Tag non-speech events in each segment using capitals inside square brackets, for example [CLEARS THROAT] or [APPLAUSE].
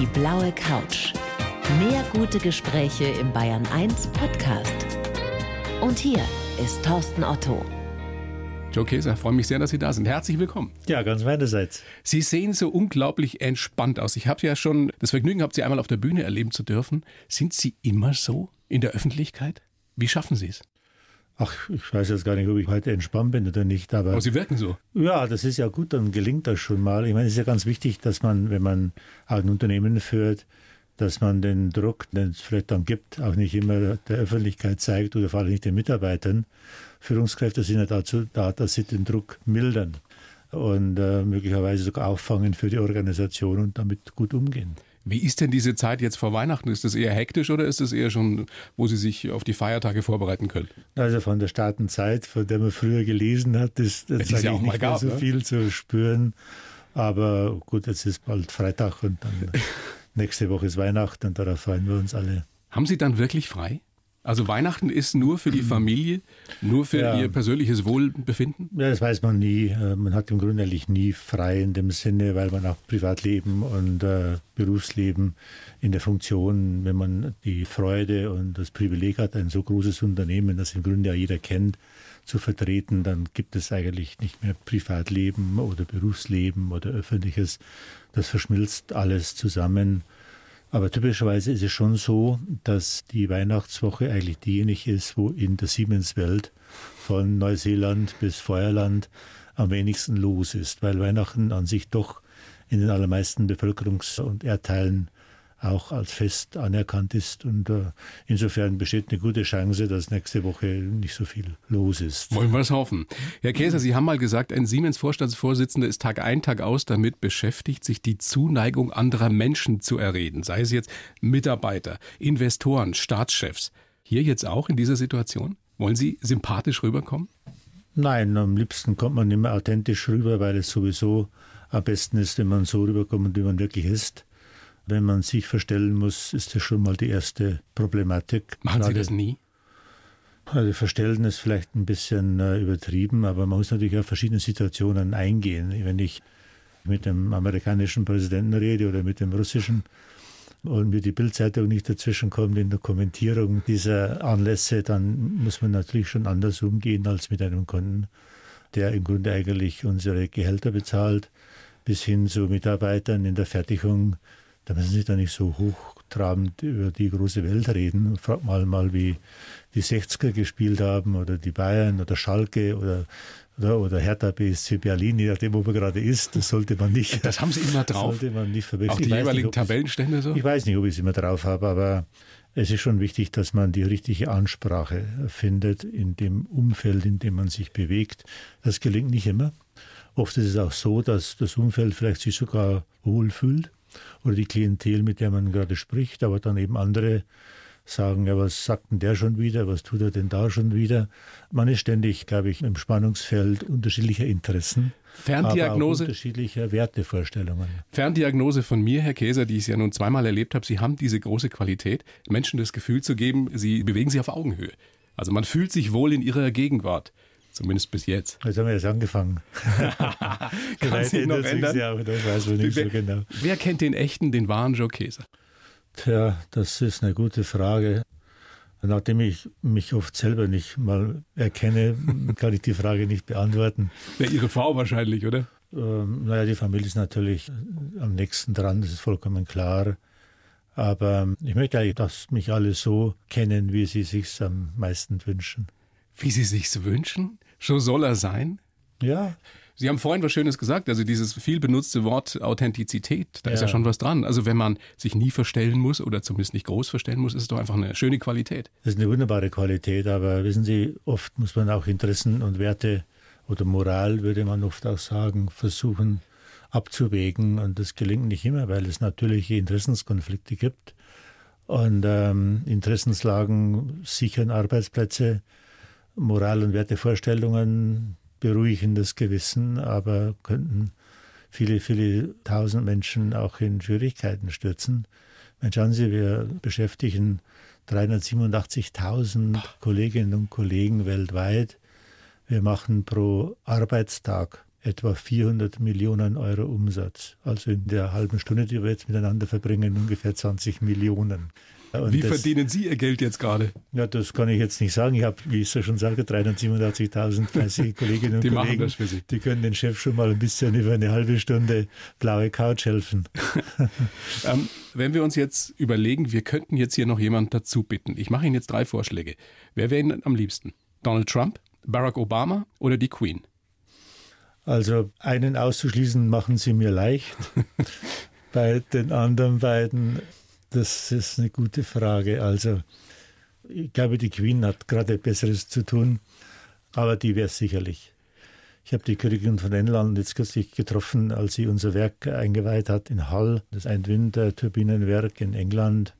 Die blaue Couch. Mehr gute Gespräche im Bayern 1 Podcast. Und hier ist Thorsten Otto. Joe Käser, freue mich sehr, dass Sie da sind. Herzlich willkommen. Ja, ganz meinerseits. Sie sehen so unglaublich entspannt aus. Ich habe ja schon das Vergnügen gehabt, Sie einmal auf der Bühne erleben zu dürfen. Sind Sie immer so in der Öffentlichkeit? Wie schaffen Sie es? Ach, ich weiß jetzt gar nicht, ob ich heute entspannt bin oder nicht, aber. Aber Sie wirken so. Ja, das ist ja gut, dann gelingt das schon mal. Ich meine, es ist ja ganz wichtig, dass man, wenn man ein Unternehmen führt, dass man den Druck, den es vielleicht dann gibt, auch nicht immer der Öffentlichkeit zeigt oder vor allem nicht den Mitarbeitern. Führungskräfte sind ja dazu da, dass sie den Druck mildern und äh, möglicherweise sogar auffangen für die Organisation und damit gut umgehen. Wie ist denn diese Zeit jetzt vor Weihnachten? Ist das eher hektisch oder ist es eher schon, wo Sie sich auf die Feiertage vorbereiten können? Also von der Startenzeit, von der man früher gelesen hat, ist das ja auch nicht gab, mehr so ne? viel zu spüren. Aber gut, jetzt ist bald Freitag und dann [LAUGHS] nächste Woche ist Weihnachten und darauf freuen wir uns alle. Haben Sie dann wirklich frei? Also Weihnachten ist nur für die [CLEARS THROAT] Familie, nur für Ja. Ihr persönliches Wohlbefinden? Ja, das weiß man nie. Äh, Man hat im Grunde eigentlich nie frei in dem Sinne, weil man auch Privatleben und äh, Berufsleben in der Funktion, wenn man die Freude und das Privileg hat, ein so großes Unternehmen, das im Grunde ja jeder kennt, zu vertreten, dann gibt es eigentlich nicht mehr Privatleben oder Berufsleben oder öffentliches. Das verschmilzt alles zusammen. Aber typischerweise ist es schon so, dass die Weihnachtswoche eigentlich diejenige ist, wo in der Siemens-Welt von Neuseeland bis Feuerland am wenigsten los ist, weil Weihnachten an sich doch in den allermeisten Bevölkerungs- und Erdteilen auch als Fest anerkannt ist. Und äh, insofern besteht eine gute Chance, dass nächste Woche nicht so viel los ist. Wollen wir es hoffen. Herr Käser, Sie haben mal gesagt, ein Siemens-Vorstandsvorsitzender ist Tag ein, Tag aus damit beschäftigt, sich die Zuneigung anderer Menschen zu erreden. Sei es jetzt Mitarbeiter, Investoren, Staatschefs. Hier jetzt auch in dieser Situation? Wollen Sie sympathisch rüberkommen? Nein, am liebsten kommt man immer authentisch rüber, weil es sowieso am besten ist, wenn man so rüberkommt, wie man wirklich ist. Wenn man sich verstellen muss, ist das schon mal die erste Problematik. Machen Sie das nie? Also verstellen ist vielleicht ein bisschen äh, übertrieben, aber man muss natürlich auf verschiedene Situationen eingehen. Wenn ich mit dem amerikanischen Präsidenten rede oder mit dem russischen und mir die Bildzeitung nicht dazwischen kommt in der Kommentierung dieser Anlässe, dann muss man natürlich schon anders umgehen als mit einem Kunden, der im Grunde eigentlich unsere Gehälter bezahlt, bis hin zu Mitarbeitern in der Fertigung. Da müssen Sie da nicht so hochtrabend über die große Welt reden. Frag mal mal, wie die 60er gespielt haben oder die Bayern oder Schalke oder, oder, oder Hertha BSC Berlin, je nachdem, wo man gerade ist. Das sollte man nicht. Das haben Sie immer drauf? Sollte man nicht verwechseln. Auch die jeweiligen nicht, Tabellenstände so? ich weiß nicht, ob ich es immer drauf habe, aber es ist schon wichtig, dass man die richtige Ansprache findet in dem Umfeld, in dem man sich bewegt. Das gelingt nicht immer. Oft ist es auch so, dass das Umfeld vielleicht sich sogar wohlfühlt oder die Klientel, mit der man gerade spricht, aber dann eben andere sagen, ja, was sagt denn der schon wieder, was tut er denn da schon wieder? Man ist ständig, glaube ich, im Spannungsfeld unterschiedlicher Interessen, Ferndiagnose? unterschiedlicher Wertevorstellungen. Ferndiagnose von mir, Herr Käser, die ich ja nun zweimal erlebt habe. Sie haben diese große Qualität, Menschen das Gefühl zu geben, sie bewegen sich auf Augenhöhe. Also man fühlt sich wohl in ihrer Gegenwart. Zumindest bis jetzt. Jetzt haben wir jetzt angefangen. [LAUGHS] Kann sich noch ändern. Ja, aber das weiß man nicht so Wer, genau. wer kennt den echten, den wahren Joe Käser? Tja, das ist eine gute Frage. Nachdem ich mich oft selber nicht mal erkenne, [LAUGHS] kann ich die Frage nicht beantworten. Ja, Ihre Frau wahrscheinlich, oder? Ähm, naja, die Familie ist natürlich am nächsten dran, das ist vollkommen klar. Aber ähm, ich möchte eigentlich, dass mich alle so kennen, wie sie sich am meisten wünschen. Wie Sie sich's wünschen? So soll er sein? Ja, Sie haben vorhin was Schönes gesagt, also dieses viel benutzte Wort Authentizität, da ist ja Ja. schon was dran. Also wenn man sich nie verstellen muss oder zumindest nicht groß verstellen muss, ist es doch einfach eine schöne Qualität. Das ist eine wunderbare Qualität, aber wissen Sie, oft muss man auch Interessen und Werte oder Moral, würde man oft auch sagen, versuchen abzuwägen. Und das gelingt nicht immer, weil es natürliche Interessenskonflikte gibt. Und ähm, Interessenslagen sichern Arbeitsplätze, Moral- und Wertevorstellungen beruhigen das Gewissen, aber könnten viele, viele tausend Menschen auch in Schwierigkeiten stürzen. Wenn schauen Sie, wir beschäftigen 387.000 Kolleginnen und Kollegen weltweit. Wir machen pro Arbeitstag etwa 400 Millionen Euro Umsatz. Also in der halben Stunde, die wir jetzt miteinander verbringen, ungefähr 20 Millionen. Und Wie das, verdienen Sie Ihr Geld jetzt gerade? Ja, das kann ich jetzt nicht sagen. Ich habe, wie ich so schon sagte, 387.000 fleißige [LAUGHS] Kolleginnen und die Kollegen. Machen das für Sie. Die können den Chef schon mal ein bisschen über eine halbe Stunde blaue Couch helfen. [LAUGHS] ähm, wenn wir uns jetzt überlegen, wir könnten jetzt hier noch jemanden dazu bitten. Ich mache Ihnen jetzt drei Vorschläge. Wer wäre Ihnen am liebsten? Donald Trump, Barack Obama oder die Queen? Also einen auszuschließen machen Sie mir leicht. [LAUGHS] Bei den anderen beiden das ist eine gute Frage. Also, ich glaube, die Queen hat gerade Besseres zu tun, aber die wäre es sicherlich. Ich habe die Königin von England jetzt kürzlich getroffen, als sie unser Werk eingeweiht hat in Hull, das ein Windturbinenwerk in England.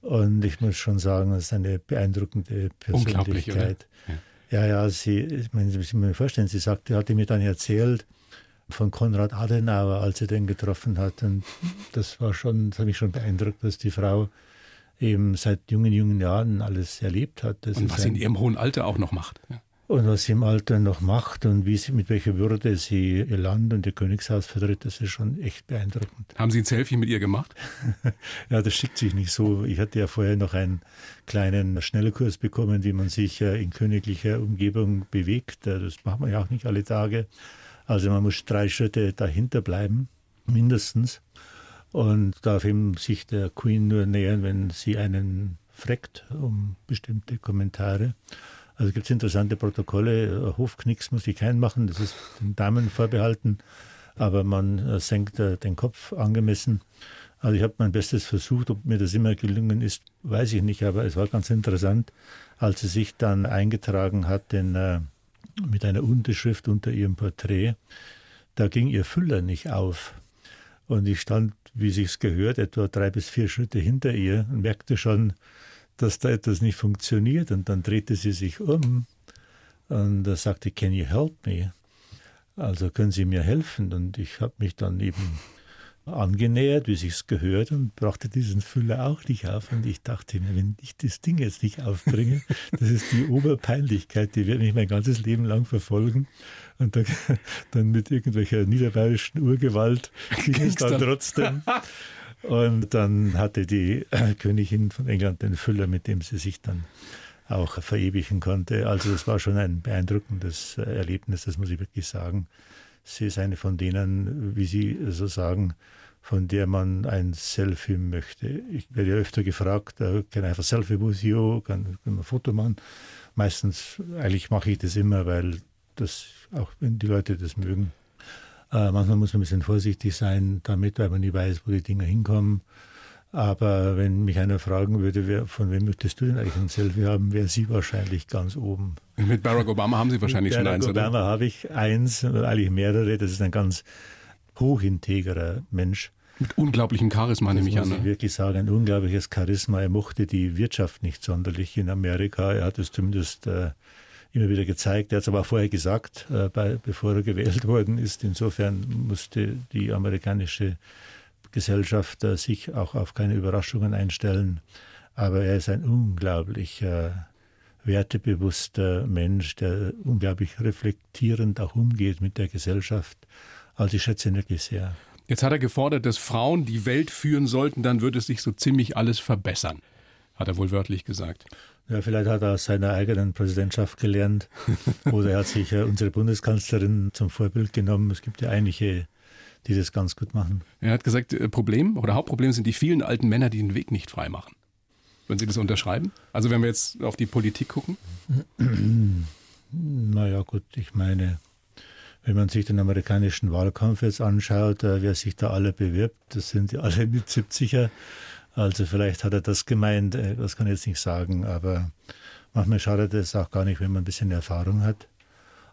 Und ich muss schon sagen, das ist eine beeindruckende Persönlichkeit. Ja. ja, ja, sie, ich meine, Sie müssen mir vorstellen, sie sagte, hatte mir dann erzählt, von Konrad Adenauer, als er den getroffen hat. Und das war schon, das hat mich schon beeindruckt, dass die Frau eben seit jungen, jungen Jahren alles erlebt hat. Das und was sie in ihrem hohen Alter auch noch macht. Ja. Und was sie im Alter noch macht und wie sie, mit welcher Würde sie ihr Land und ihr Königshaus vertritt, das ist schon echt beeindruckend. Haben Sie ein Selfie mit ihr gemacht? [LAUGHS] ja, das schickt sich nicht so. Ich hatte ja vorher noch einen kleinen Schnellkurs bekommen, wie man sich in königlicher Umgebung bewegt. Das macht man ja auch nicht alle Tage. Also man muss drei Schritte dahinter bleiben, mindestens. Und darf eben sich der Queen nur nähern, wenn sie einen fragt um bestimmte Kommentare. Also gibt es interessante Protokolle. Hofknicks muss ich keinen machen, das ist den Damen vorbehalten. Aber man äh, senkt äh, den Kopf angemessen. Also ich habe mein Bestes versucht, ob mir das immer gelungen ist, weiß ich nicht, aber es war ganz interessant, als sie sich dann eingetragen hat äh, mit einer Unterschrift unter ihrem Porträt. Da ging ihr Füller nicht auf. Und ich stand, wie sich's gehört, etwa drei bis vier Schritte hinter ihr und merkte schon, dass da etwas nicht funktioniert. Und dann drehte sie sich um und sagte, Can you help me? Also können Sie mir helfen? Und ich habe mich dann eben angenähert, wie sich's gehört, und brachte diesen Füller auch nicht auf. Und ich dachte mir, wenn ich das Ding jetzt nicht aufbringe, [LAUGHS] das ist die Oberpeinlichkeit, die wird mich mein ganzes Leben lang verfolgen. Und dann, dann mit irgendwelcher niederbayerischen Urgewalt [LAUGHS] ging es dann trotzdem. [LAUGHS] Und dann hatte die Königin von England den Füller, mit dem sie sich dann auch verewigen konnte. Also es war schon ein beeindruckendes Erlebnis, das muss ich wirklich sagen. Sie ist eine von denen, wie Sie so sagen, von der man ein Selfie möchte. Ich werde ja öfter gefragt, äh, kann ich einfach Selfie with you, kann, kann man ein Foto machen. Meistens, eigentlich mache ich das immer, weil das, auch wenn die Leute das mögen. Äh, manchmal muss man ein bisschen vorsichtig sein damit, weil man nie weiß, wo die Dinger hinkommen. Aber wenn mich einer fragen würde, wer, von wem möchtest du denn eigentlich ein Selfie haben, wäre sie wahrscheinlich ganz oben. Mit Barack Obama haben Sie wahrscheinlich schon eins, oder? Mit Obama habe ich eins, eigentlich mehrere. Das ist ein ganz hochintegrer Mensch. Mit unglaublichem Charisma, nehme ich an. Muss ich wirklich sagen, ein unglaubliches Charisma. Er mochte die Wirtschaft nicht sonderlich in Amerika. Er hat es zumindest äh, immer wieder gezeigt. Er hat es aber auch vorher gesagt, äh, bei, bevor er [LAUGHS] gewählt worden ist. Insofern musste die amerikanische Gesellschaft äh, sich auch auf keine Überraschungen einstellen. Aber er ist ein unglaublich äh, wertebewusster Mensch, der unglaublich reflektierend auch umgeht mit der Gesellschaft. Also ich schätze ihn wirklich sehr. Jetzt hat er gefordert, dass Frauen die Welt führen sollten, dann würde es sich so ziemlich alles verbessern, hat er wohl wörtlich gesagt. Ja, vielleicht hat er aus seiner eigenen Präsidentschaft gelernt oder er hat sich äh, unsere Bundeskanzlerin zum Vorbild genommen. Es gibt ja einige die das ganz gut machen. Er hat gesagt, äh, Problem oder Hauptproblem sind die vielen alten Männer, die den Weg nicht frei machen. Würden Sie das unterschreiben? Also wenn wir jetzt auf die Politik gucken? Naja gut, ich meine, wenn man sich den amerikanischen Wahlkampf jetzt anschaut, äh, wer sich da alle bewirbt, das sind die alle mit 70er. Also vielleicht hat er das gemeint, äh, das kann ich jetzt nicht sagen, aber manchmal schadet es auch gar nicht, wenn man ein bisschen Erfahrung hat.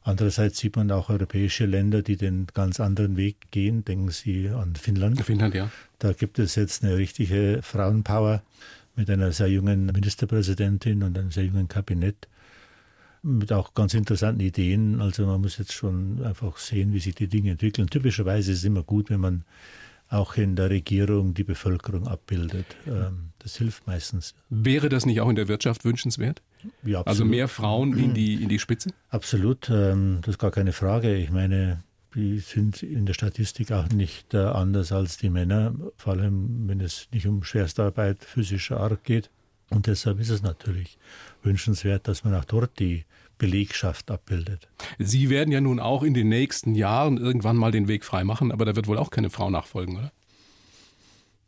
Andererseits sieht man auch europäische Länder, die den ganz anderen Weg gehen. Denken Sie an Finnland. Finnland, ja. Da gibt es jetzt eine richtige Frauenpower mit einer sehr jungen Ministerpräsidentin und einem sehr jungen Kabinett mit auch ganz interessanten Ideen. Also man muss jetzt schon einfach sehen, wie sich die Dinge entwickeln. Typischerweise ist es immer gut, wenn man auch in der Regierung die Bevölkerung abbildet. Ähm, das hilft meistens. Wäre das nicht auch in der Wirtschaft wünschenswert? Ja, also mehr Frauen in die, in die Spitze? Absolut, ähm, das ist gar keine Frage. Ich meine, die sind in der Statistik auch nicht äh, anders als die Männer, vor allem wenn es nicht um Schwerstarbeit physischer Art geht. Und deshalb ist es natürlich wünschenswert, dass man auch dort die Belegschaft abbildet. Sie werden ja nun auch in den nächsten Jahren irgendwann mal den Weg freimachen, aber da wird wohl auch keine Frau nachfolgen, oder?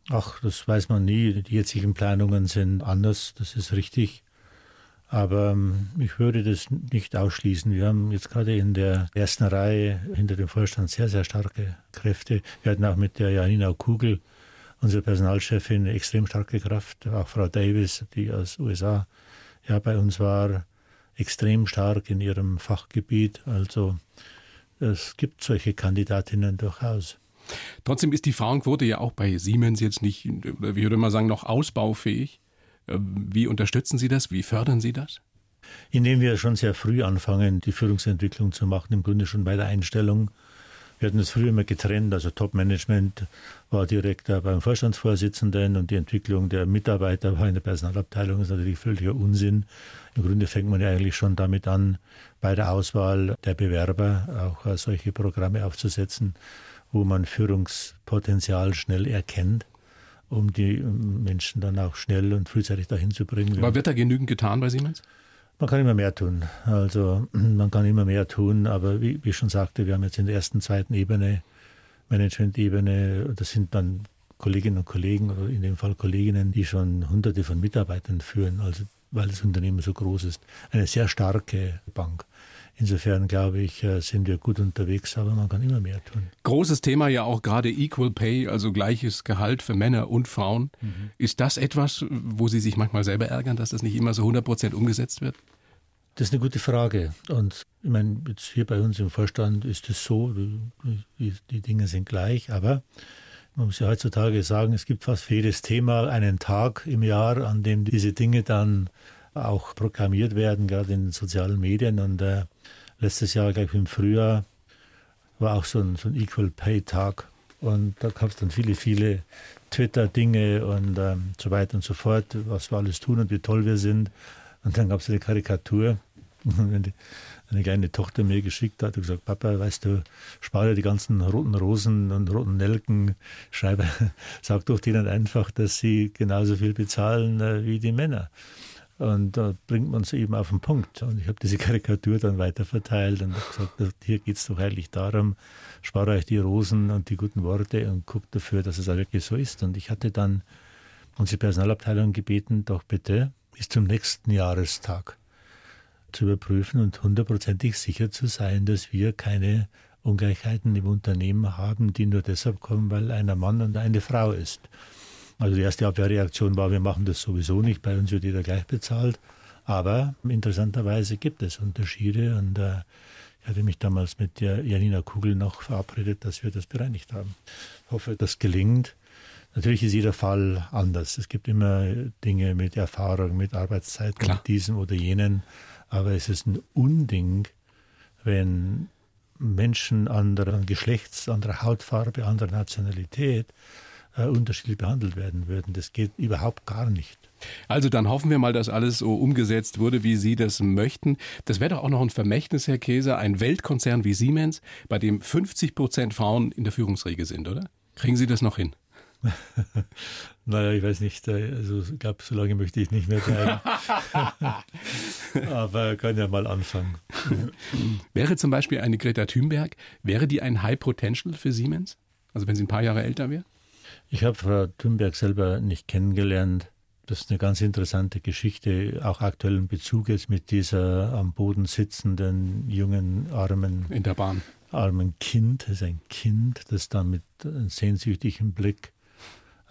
Ach, das weiß man nie. Die jetzigen Planungen sind anders, das ist richtig. Aber ähm, ich würde das nicht ausschließen. Wir haben jetzt gerade in der ersten Reihe hinter dem Vorstand sehr, sehr starke Kräfte. Wir hatten auch mit der Janina Kugel, unsere Personalchefin, eine extrem starke Kraft. Auch Frau Davis, die aus USA ja bei uns war, extrem stark in ihrem Fachgebiet. Also es gibt solche Kandidatinnen durchaus. Trotzdem ist die Frauenquote ja auch bei Siemens jetzt nicht, wie würde man sagen, noch ausbaufähig. Ähm, wie unterstützen Sie das? Wie fördern Sie das? Indem wir schon sehr früh anfangen, die Führungsentwicklung zu machen, im Grunde schon bei der Einstellung. Wir hatten es früher immer getrennt, also Top-Management war direkt beim Vorstandsvorsitzenden und die Entwicklung der Mitarbeiter war in der Personalabteilung. Ist natürlich völliger Unsinn. Im Grunde fängt man ja eigentlich schon damit an, bei der Auswahl der Bewerber auch solche Programme aufzusetzen, wo man Führungspotenzial schnell erkennt um die Menschen dann auch schnell und frühzeitig dahin zu bringen. Aber wird da genügend getan bei Siemens? Man kann immer mehr tun. Also [CLEARS THROAT] man kann immer mehr tun, aber wie, wie ich schon sagte, wir haben jetzt in der ersten, zweiten Ebene, Management-Ebene, das sind dann Kolleginnen und Kollegen oder in dem Fall Kolleginnen, die schon hunderte von Mitarbeitern führen, also weil das Unternehmen so groß ist. Eine sehr starke Bank. Insofern glaube ich, äh, sind wir gut unterwegs, aber man kann immer mehr tun. Großes Thema ja auch gerade Equal Pay, also gleiches Gehalt für Männer und Frauen. Mhm. Ist das etwas, wo Sie sich manchmal selber ärgern, dass das nicht immer so 100 Prozent umgesetzt wird? Das ist eine gute Frage. Und ich meine, jetzt hier bei uns im Vorstand ist es so, die, die Dinge sind gleich, aber man muss ja heutzutage sagen, es gibt fast für jedes Thema einen Tag im Jahr, an dem diese Dinge dann auch proklamiert werden, gerade in den sozialen Medien. Und äh, letztes Jahr, gleich im Frühjahr, war auch so ein, so ein Equal Pay Tag. Und da gab es dann viele, viele Twitter-Dinge und ähm, so weiter und so fort, was wir alles tun und wie toll wir sind. Und dann gab es eine Karikatur. [LAUGHS] Wenn eine kleine Tochter mir geschickt hat und gesagt, Papa, weißt du, spare die ganzen roten Rosen und roten Nelken, schreibe, [LAUGHS] sag doch denen einfach, dass sie genauso viel bezahlen äh, wie die Männer. Und da bringt man es eben auf den Punkt. Und ich habe diese Karikatur dann weiterverteilt und habe gesagt, hier geht es doch eigentlich darum, spare euch die Rosen und die guten Worte und guckt dafür, dass es auch wirklich so ist. Und ich hatte dann unsere Personalabteilung gebeten, doch bitte bis zum nächsten Jahrestag zu überprüfen und hundertprozentig sicher zu sein, dass wir keine Ungleichheiten im Unternehmen haben, die nur deshalb kommen, weil einer Mann und eine Frau ist. Also die erste Abwehrreaktion war, wir machen das sowieso nicht, bei uns wird jeder gleich bezahlt. Aber interessanterweise gibt es Unterschiede und äh, ich hatte mich damals mit der Janina Kugel noch verabredet, dass wir das bereinigt haben. Ich hoffe, das gelingt. Natürlich ist jeder Fall anders. Es gibt immer Dinge mit Erfahrung, mit Arbeitszeiten, Klar. mit diesem oder jenen. Aber es ist ein Unding, wenn Menschen anderer Geschlechts, anderer Hautfarbe, anderer Nationalität äh, unterschiedlich behandelt werden würden. Das geht überhaupt gar nicht. Also dann hoffen wir mal, dass alles so umgesetzt wurde, wie Sie das möchten. Das wäre doch auch noch ein Vermächtnis, Herr Käser, ein Weltkonzern wie Siemens, bei dem 50 Prozent Frauen in der Führungsriege sind, oder? Kriegen Sie das noch hin? [LAUGHS] naja, ich weiß nicht. Äh, also ich glaube, so lange möchte ich nicht mehr bleiben. [LAUGHS] [LAUGHS] Aber kann ja mal anfangen. wäre zum Beispiel eine Greta Thunberg, wäre die ein High Potential für Siemens? Also wenn sie ein paar Jahre älter wäre? Ich habe Frau Thunberg selber nicht kennengelernt. Das ist eine ganz interessante Geschichte, auch aktuellen Bezug jetzt mit dieser am Boden sitzenden jungen armen in der Bahn armen Kind. Das ist ein Kind, das da mit einem sehnsüchtigen Blick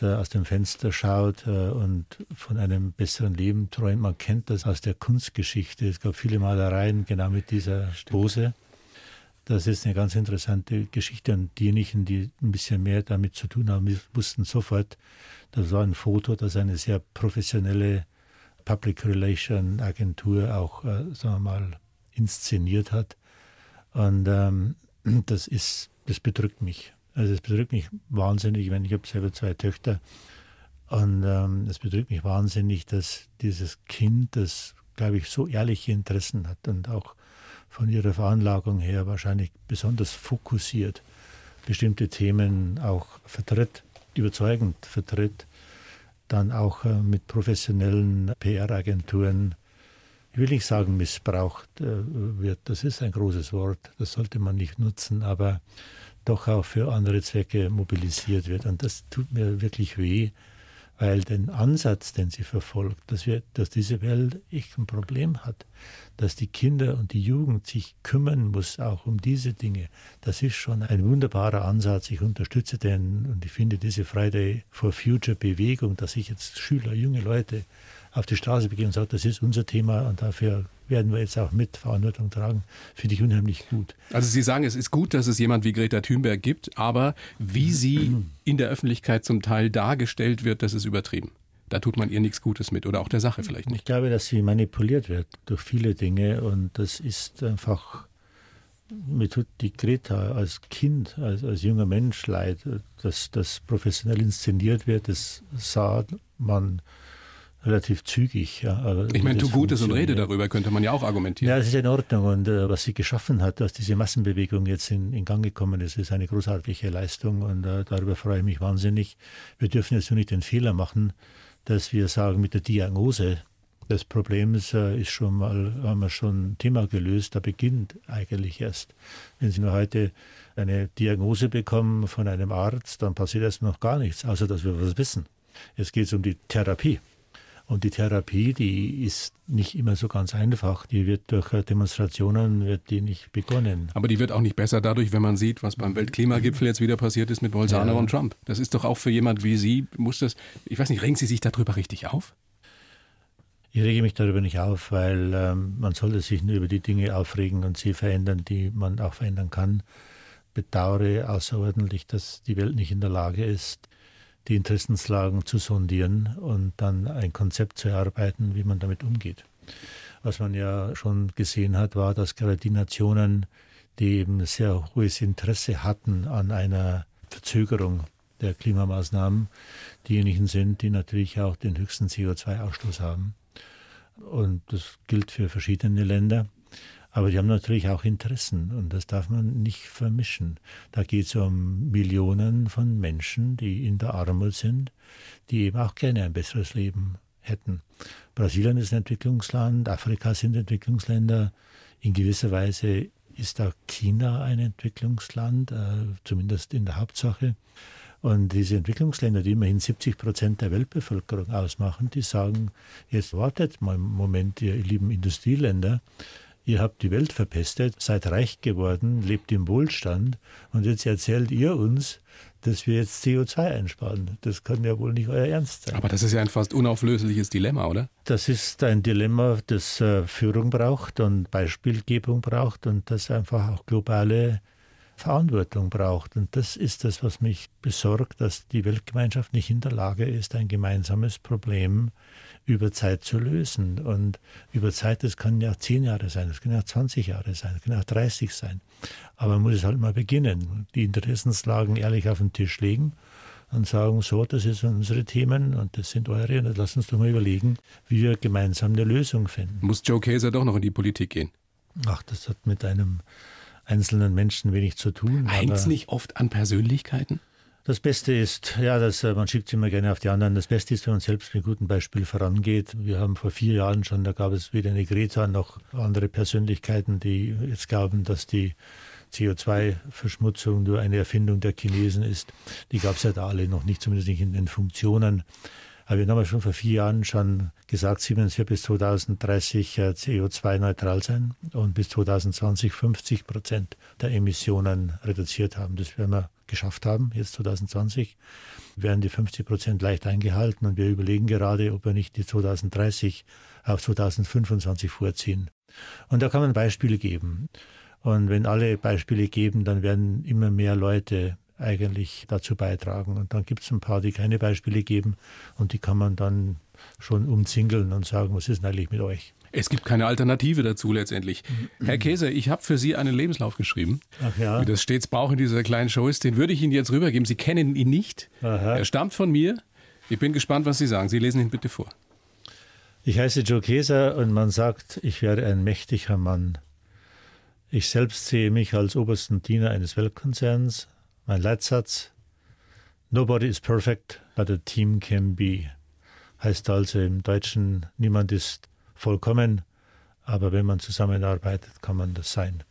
äh, aus dem Fenster schaut äh, und von einem besseren Leben träumt. Man kennt das aus der Kunstgeschichte. Es gab viele Malereien genau mit dieser Pose. Das ist eine ganz interessante Geschichte und diejenigen, die ein bisschen mehr damit zu tun haben, wussten sofort, das war ein Foto, das eine sehr professionelle Public Relation Agentur auch, äh, sagen wir mal, inszeniert hat. Und ähm, [CLEARS THROAT] das ist, das bedrückt mich. Also es bedrückt mich wahnsinnig. Meine, ich habe selber zwei Töchter und ähm, es bedrückt mich wahnsinnig, dass dieses Kind, das, glaube ich, so ehrliche Interessen hat und auch von ihrer Veranlagung her wahrscheinlich besonders fokussiert bestimmte Themen auch vertritt, überzeugend vertritt, dann auch äh, mit professionellen PR-Agenturen, ich will nicht sagen missbraucht äh, wird, das ist ein großes Wort, das sollte man nicht nutzen, aber doch auch für andere Zwecke mobilisiert wird. Und das tut mir wirklich weh, weil den Ansatz, den sie verfolgt, dass, wir, dass diese Welt echt ein Problem hat, dass die Kinder und die Jugend sich kümmern muss, auch um diese Dinge, das ist schon ein wunderbarer Ansatz. Ich unterstütze den und ich finde diese Friday for Future Bewegung, dass sich jetzt Schüler, junge Leute auf die Straße begeben und sagen, das ist unser Thema und dafür werden wir jetzt auch mit Verantwortung tragen, finde ich unheimlich gut. Also Sie sagen, es ist gut, dass es jemand wie Greta Thunberg gibt, aber wie sie [CLEARS THROAT] in der Öffentlichkeit zum Teil dargestellt wird, das ist übertrieben. Da tut man ihr nichts Gutes mit oder auch der Sache vielleicht nicht. Ich glaube, dass sie manipuliert wird durch viele Dinge und das ist einfach, mir tut die Greta als Kind, als, als junger Mensch leid, dass das professionell inszeniert wird, das sah man relativ zügig. Ja, ich meine, tu Gutes und rede darüber, könnte man ja auch argumentieren. Ja, das ist in Ordnung. Und äh, was sie geschaffen hat, dass diese Massenbewegung jetzt in, in Gang gekommen ist, ist eine großartige Leistung und äh, darüber freue ich mich wahnsinnig. Wir dürfen jetzt nur nicht den Fehler machen, dass wir sagen, mit der Diagnose des Problems äh, ist schon mal, haben wir schon ein Thema gelöst, da beginnt eigentlich erst. Wenn Sie nur heute eine Diagnose bekommen von einem Arzt, dann passiert erst noch gar nichts, außer dass wir was wissen. Jetzt geht es um die Therapie. Und die Therapie, die ist nicht immer so ganz einfach. Die wird durch Demonstrationen wird die nicht begonnen. Aber die wird auch nicht besser dadurch, wenn man sieht, was beim Weltklimagipfel jetzt wieder passiert ist mit Bolsonaro ja. und Trump. Das ist doch auch für jemand wie Sie, muss das, ich weiß nicht, regen Sie sich darüber richtig auf? Ich rege mich darüber nicht auf, weil ähm, man sollte sich nur über die Dinge aufregen und sie verändern, die man auch verändern kann. Bedauere außerordentlich, dass die Welt nicht in der Lage ist, die Interessenslagen zu sondieren und dann ein Konzept zu erarbeiten, wie man damit umgeht. Was man ja schon gesehen hat, war, dass gerade die Nationen, die eben sehr hohes Interesse hatten an einer Verzögerung der Klimamaßnahmen, diejenigen sind, die natürlich auch den höchsten CO2-Ausstoß haben. Und das gilt für verschiedene Länder. Aber die haben natürlich auch Interessen und das darf man nicht vermischen. Da geht es um Millionen von Menschen, die in der Armut sind, die eben auch gerne ein besseres Leben hätten. Brasilien ist ein Entwicklungsland, Afrika sind Entwicklungsländer. In gewisser Weise ist auch China ein Entwicklungsland, äh, zumindest in der Hauptsache. Und diese Entwicklungsländer, die immerhin 70 Prozent der Weltbevölkerung ausmachen, die sagen, jetzt wartet mal einen Moment, ihr lieben Industrieländer, ihr habt die Welt verpestet, seid reich geworden, lebt im Wohlstand und jetzt erzählt ihr uns, dass wir jetzt CO2 einsparen. Das kann ja wohl nicht euer Ernst sein. Aber das ist ja ein fast unauflösliches Dilemma, oder? Das ist ein Dilemma, das äh, Führung braucht und Beispielgebung braucht und das einfach auch globale Verantwortung braucht. Und das ist das, was mich besorgt, dass die Weltgemeinschaft nicht in der Lage ist, ein gemeinsames Problem über Zeit zu lösen. Und über Zeit, das können ja zehn Jahre sein, das können ja 20 Jahre sein, das können auch 30 sein. Aber man muss es halt mal beginnen, die Interessenslagen ehrlich auf den Tisch legen und sagen, so, das sind unsere Themen und das sind eure und lass uns doch mal überlegen, wie wir gemeinsam eine Lösung finden. Muss Joe Käser doch noch in die Politik gehen? Ach, das hat mit einem einzelnen Menschen wenig zu tun. Hängt es nicht oft an Persönlichkeiten? Das Beste ist, ja, das, äh, man schiebt es immer gerne auf die anderen. Das Beste ist, wenn man selbst mit gutem Beispiel vorangeht. Wir haben vor vier Jahren schon, da gab es weder eine Greta noch andere Persönlichkeiten, die jetzt glauben, dass die CO2-Verschmutzung nur eine Erfindung der Chinesen ist. Die gab es ja da alle noch nicht, zumindest nicht in den Funktionen. Aber wir haben ja schon vor vier Jahren schon gesagt, Siemens wird bis 2030 äh, CO2-neutral sein und bis 2020 50 Prozent der Emissionen reduziert haben. Das werden wir geschafft haben, jetzt 2020, werden die 50 Prozent leicht eingehalten und wir überlegen gerade, ob wir nicht die 2030 auf 2025 vorziehen. Und da kann man Beispiele geben. Und wenn alle Beispiele geben, dann werden immer mehr Leute eigentlich dazu beitragen. Und dann gibt es ein paar, die keine Beispiele geben und die kann man dann schon umzingeln und sagen, was ist denn eigentlich mit euch? Es gibt keine Alternative dazu letztendlich. Herr Käse, ich habe für Sie einen Lebenslauf geschrieben. Ach ja. Wie das stets Bauch in dieser kleinen Show ist. Den würde ich Ihnen jetzt rübergeben. Sie kennen ihn nicht. Aha. Er stammt von mir. Ich bin gespannt, was Sie sagen. Sie lesen ihn bitte vor. Ich heiße Joe Käser und man sagt, ich wäre ein mächtiger Mann. Ich selbst sehe mich als obersten Diener eines Weltkonzerns. Mein Leitsatz, Nobody is perfect, but a team can be. Heißt also im Deutschen, niemand ist vollkommen, aber wenn man zusammenarbeitet, kann man das sein.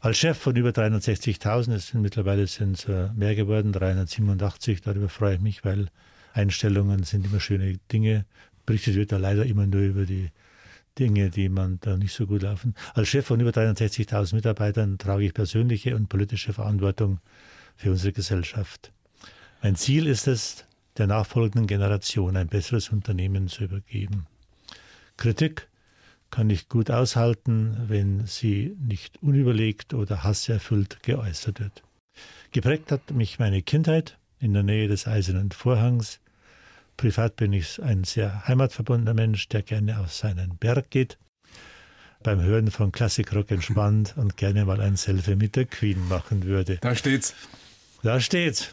Als Chef von über 360.000, es sind mittlerweile sind es äh, mehr geworden, 387, darüber freue ich mich, weil Einstellungen sind immer schöne Dinge. Berichtet wird da leider immer nur über die Dinge, die man da nicht so gut laufen. Als Chef von über 360.000 Mitarbeitern trage ich persönliche und politische Verantwortung für unsere Gesellschaft. Mein Ziel ist es, der nachfolgenden Generation ein besseres Unternehmen zu übergeben. Kritik kann ich gut aushalten, wenn sie nicht unüberlegt oder hasserfüllt geäußert wird. Geprägt hat mich meine Kindheit in der Nähe des Eisernen Vorhangs. Privat bin ich ein sehr heimatverbundener Mensch, der gerne auf seinen Berg geht, beim Hören von Klassikrock entspannt und gerne mal ein Selfie mit der Queen machen würde. Da steht's. Da steht's.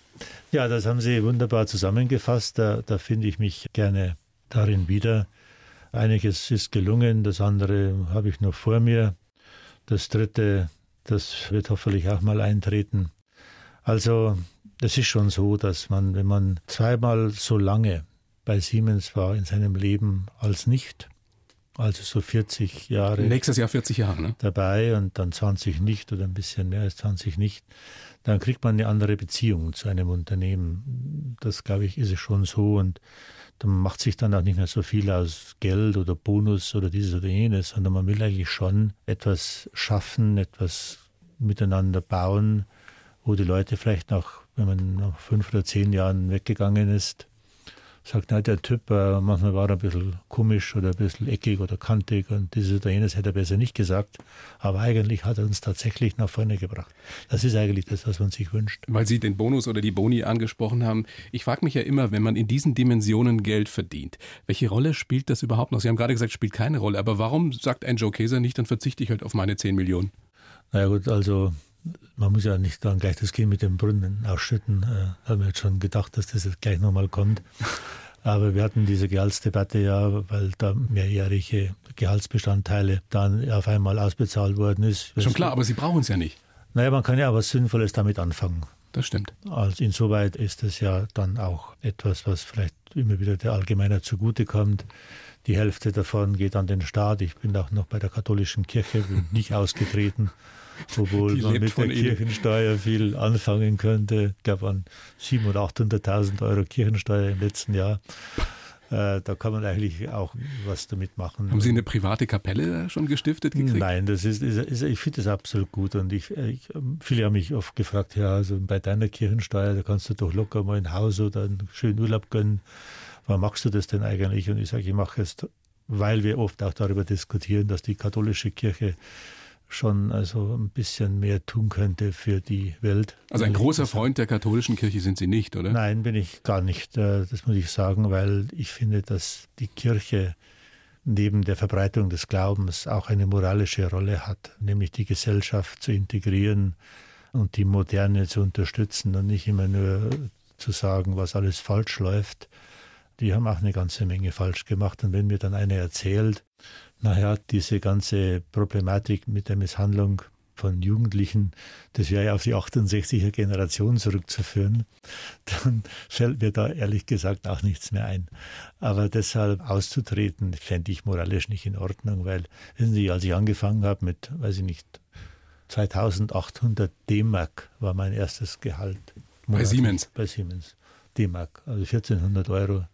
Ja, das haben Sie wunderbar zusammengefasst. Da, da finde ich mich gerne darin wieder. Einiges ist gelungen, das andere habe ich noch vor mir. Das dritte, das wird hoffentlich auch mal eintreten. Also, es ist schon so, dass man, wenn man zweimal so lange bei Siemens war in seinem Leben als nicht, also so 40 Jahre. Nächstes Jahr 40 Jahre, ne? Dabei und dann 20 nicht oder ein bisschen mehr als 20 nicht, dann kriegt man eine andere Beziehung zu einem Unternehmen. Das, glaube ich, ist es schon so und dann macht sich dann auch nicht mehr so viel aus Geld oder Bonus oder dieses oder jenes, sondern man will eigentlich schon etwas schaffen, etwas miteinander bauen, wo die Leute vielleicht nach, wenn man nach fünf oder zehn Jahren weggegangen ist, sagt, na, der Typ, äh, manchmal war er ein bisschen komisch oder ein bisschen eckig oder kantig und dieses oder jenes hätte er besser nicht gesagt. Aber eigentlich hat er uns tatsächlich nach vorne gebracht. Das ist eigentlich das, was man sich wünscht. Weil Sie den Bonus oder die Boni angesprochen haben. Ich frage mich ja immer, wenn man in diesen Dimensionen Geld verdient, welche Rolle spielt das überhaupt noch? Sie haben gerade gesagt, spielt keine Rolle. Aber warum sagt ein Joe Käser nicht, dann verzichte ich halt auf meine 10 Millionen? Na ja, gut, also man muss ja nicht dann gleich das Kind mit dem Brunnen ausschütten. Äh, haben wir jetzt schon gedacht, dass das jetzt gleich nochmal kommt. [LAUGHS] Aber wir hatten diese Gehaltsdebatte ja, weil da mehrjährige Gehaltsbestandteile dann auf einmal ausbezahlt worden ist. Schon klar, aber Sie brauchen es ja nicht. Naja, man kann ja aber Sinnvolles damit anfangen. Das stimmt. Also insoweit ist es ja dann auch etwas, was vielleicht immer wieder der Allgemeiner zugutekommt. Die Hälfte davon geht an den Staat. Ich bin auch noch bei der katholischen Kirche, bin nicht [LAUGHS] ausgetreten [LAUGHS] obwohl man mit der Kirchensteuer viel anfangen könnte. Ich glaube an 700.000 oder 800.000 Euro Kirchensteuer im letzten Jahr. Äh, da kann man eigentlich auch was damit machen. Haben Sie eine private Kapelle schon gestiftet gekriegt? Nein, das ist, ist, ist ich finde das absolut gut. Und ich, ich, viele haben mich oft gefragt, ja, also bei deiner Kirchensteuer, da kannst du doch locker mal ein Haus oder einen schönen Urlaub gönnen. Warum machst du das denn eigentlich? Und ich sage, ich mache es, weil wir oft auch darüber diskutieren, dass die katholische Kirche schon also ein bisschen mehr tun könnte für die Welt. Also ein großer Freund der katholischen Kirche sind Sie nicht, oder? Nein, bin ich gar nicht. Äh, das muss ich sagen, weil ich finde, dass die Kirche neben der Verbreitung des Glaubens auch eine moralische Rolle hat, nämlich die Gesellschaft zu integrieren und die Moderne zu unterstützen und nicht immer nur zu sagen, was alles falsch läuft. Die haben auch eine ganze Menge falsch gemacht. Und wenn mir dann einer erzählt, naja, diese ganze Problematik mit der Misshandlung von Jugendlichen, das wäre ja auf die 68er Generation zurückzuführen, dann fällt mir da ehrlich gesagt auch nichts mehr ein. Aber deshalb auszutreten, fände ich moralisch nicht in Ordnung, weil, wissen Sie, als ich angefangen habe mit, weiß ich nicht, 2800 D-Mark war mein erstes Gehalt. Bei Siemens? Bei Siemens. D-Mark, also 1400 Euro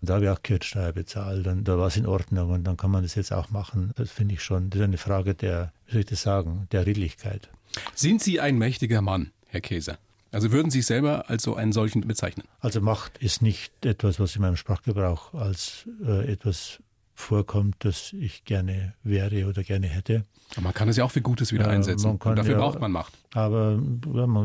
und da habe ich auch Kirchensteuer bezahlt und da war es in Ordnung und dann kann man das jetzt auch machen. Das finde ich schon, das ist eine Frage der, wie soll ich das sagen, der Redlichkeit. Sind Sie ein mächtiger Mann, Herr Käser? Also würden Sie sich selber als so einen solchen bezeichnen? Also Macht ist nicht etwas, was in meinem Sprachgebrauch als äh, etwas vorkommt, das ich gerne wäre oder gerne hätte. Aber man kann es ja auch für Gutes wieder einsetzen. Kann, und dafür ja, braucht man Macht. Aber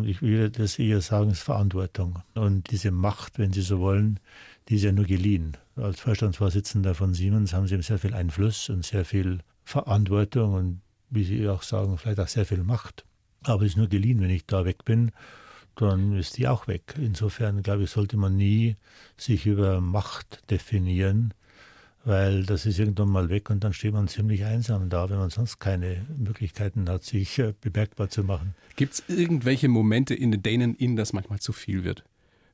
ich würde das eher sagen, ist Verantwortung. Und diese Macht, wenn Sie so wollen, die ist ja nur geliehen. Als Vorstandsvorsitzender von Siemens haben Sie sehr viel Einfluss und sehr viel Verantwortung und, wie Sie auch sagen, vielleicht auch sehr viel Macht. Aber es ist nur geliehen. Wenn ich da weg bin, dann ist die auch weg. Insofern, glaube ich, sollte man nie sich über Macht definieren, weil das ist irgendwann mal weg und dann steht man ziemlich einsam da, wenn man sonst keine Möglichkeiten hat, sich äh, bemerkbar zu machen. Gibt es irgendwelche Momente, in denen Ihnen das manchmal zu viel wird?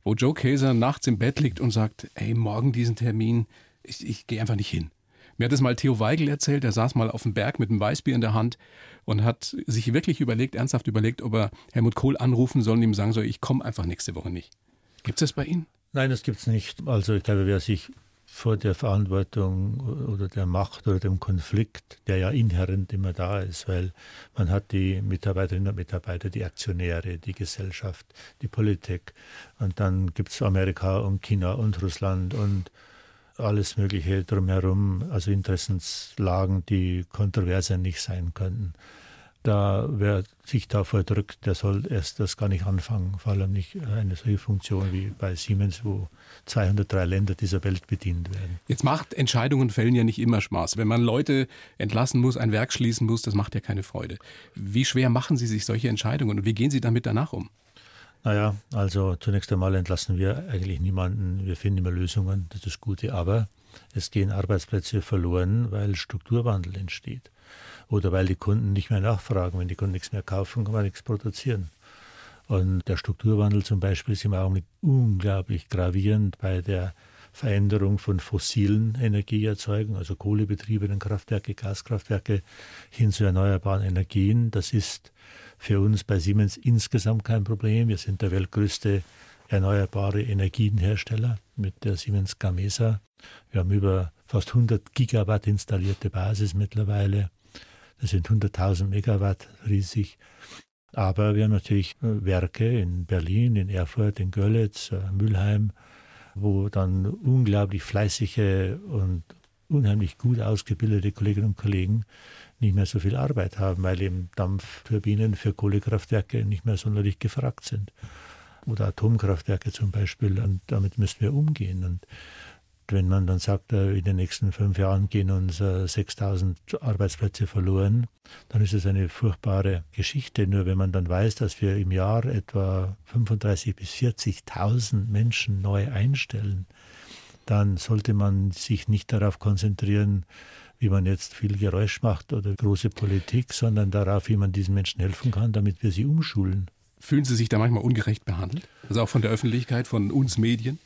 Wo Joe Käser nachts im Bett liegt und sagt, ey, morgen diesen Termin, ich, ich gehe einfach nicht hin. Mir hat es mal Theo Weigel erzählt, er saß mal auf dem Berg mit einem Weißbier in der Hand und hat sich wirklich überlegt, ernsthaft überlegt, ob er Helmut Kohl anrufen soll und ihm sagen soll, ich komme einfach nächste Woche nicht. Gibt es das bei Ihnen? Nein, das gibt es nicht. Also ich glaube, wer sich vor der Verantwortung oder der Macht oder dem Konflikt, der ja inhärent immer da ist, weil man hat die Mitarbeiterinnen und Mitarbeiter, die Aktionäre, die Gesellschaft, die Politik und dann gibt es Amerika und China und Russland und alles Mögliche drumherum, also Interessenslagen, die kontroverser nicht sein könnten. Da wer sich davor drückt, der soll erst das gar nicht anfangen, vor allem nicht eine solche Funktion wie bei Siemens, wo 203 Länder dieser Welt bedient werden. Jetzt macht Entscheidungen fällen ja nicht immer Spaß. Wenn man Leute entlassen muss, ein Werk schließen muss, das macht ja keine Freude. Wie schwer machen Sie sich solche Entscheidungen und wie gehen Sie damit danach um? Naja, also zunächst einmal entlassen wir eigentlich niemanden. Wir finden immer Lösungen, das ist das Gute. Aber es gehen Arbeitsplätze verloren, weil Strukturwandel entsteht. Oder weil die Kunden nicht mehr nachfragen. Wenn die Kunden nichts mehr kaufen, kann man nichts produzieren. Und der Strukturwandel zum Beispiel ist im Augenblick unglaublich gravierend bei der Veränderung von fossilen Energieerzeugung, also kohlebetriebenen Kraftwerke, Gaskraftwerke hin zu erneuerbaren Energien. Das ist für uns bei Siemens insgesamt kein Problem. Wir sind der weltgrößte erneuerbare Energienhersteller mit der Siemens Gamesa. Wir haben über fast 100 Gigawatt installierte Basis mittlerweile. Das sind 100.000 Megawatt riesig. Aber wir haben natürlich äh, Werke in Berlin, in Erfurt, in Görlitz, äh, Mülheim, wo dann unglaublich fleißige und unheimlich gut ausgebildete Kolleginnen und Kollegen nicht mehr so viel Arbeit haben, weil eben Dampfturbinen für Kohlekraftwerke nicht mehr sonderlich gefragt sind. Oder Atomkraftwerke zum Beispiel. Und damit müssen wir umgehen. Und wenn man dann sagt, äh, in den nächsten fünf Jahren gehen uns 6000 Arbeitsplätze verloren, dann ist es eine furchtbare Geschichte. Nur wenn man dann weiß, dass wir im Jahr etwa 35.000 bis 40.000 Menschen neu einstellen, dann sollte man sich nicht darauf konzentrieren, wie man jetzt viel Geräusch macht oder große Politik, sondern darauf, wie man diesen Menschen helfen kann, damit wir sie umschulen. Fühlen Sie sich da manchmal ungerecht behandelt? Also auch von der Öffentlichkeit, von uns Medien?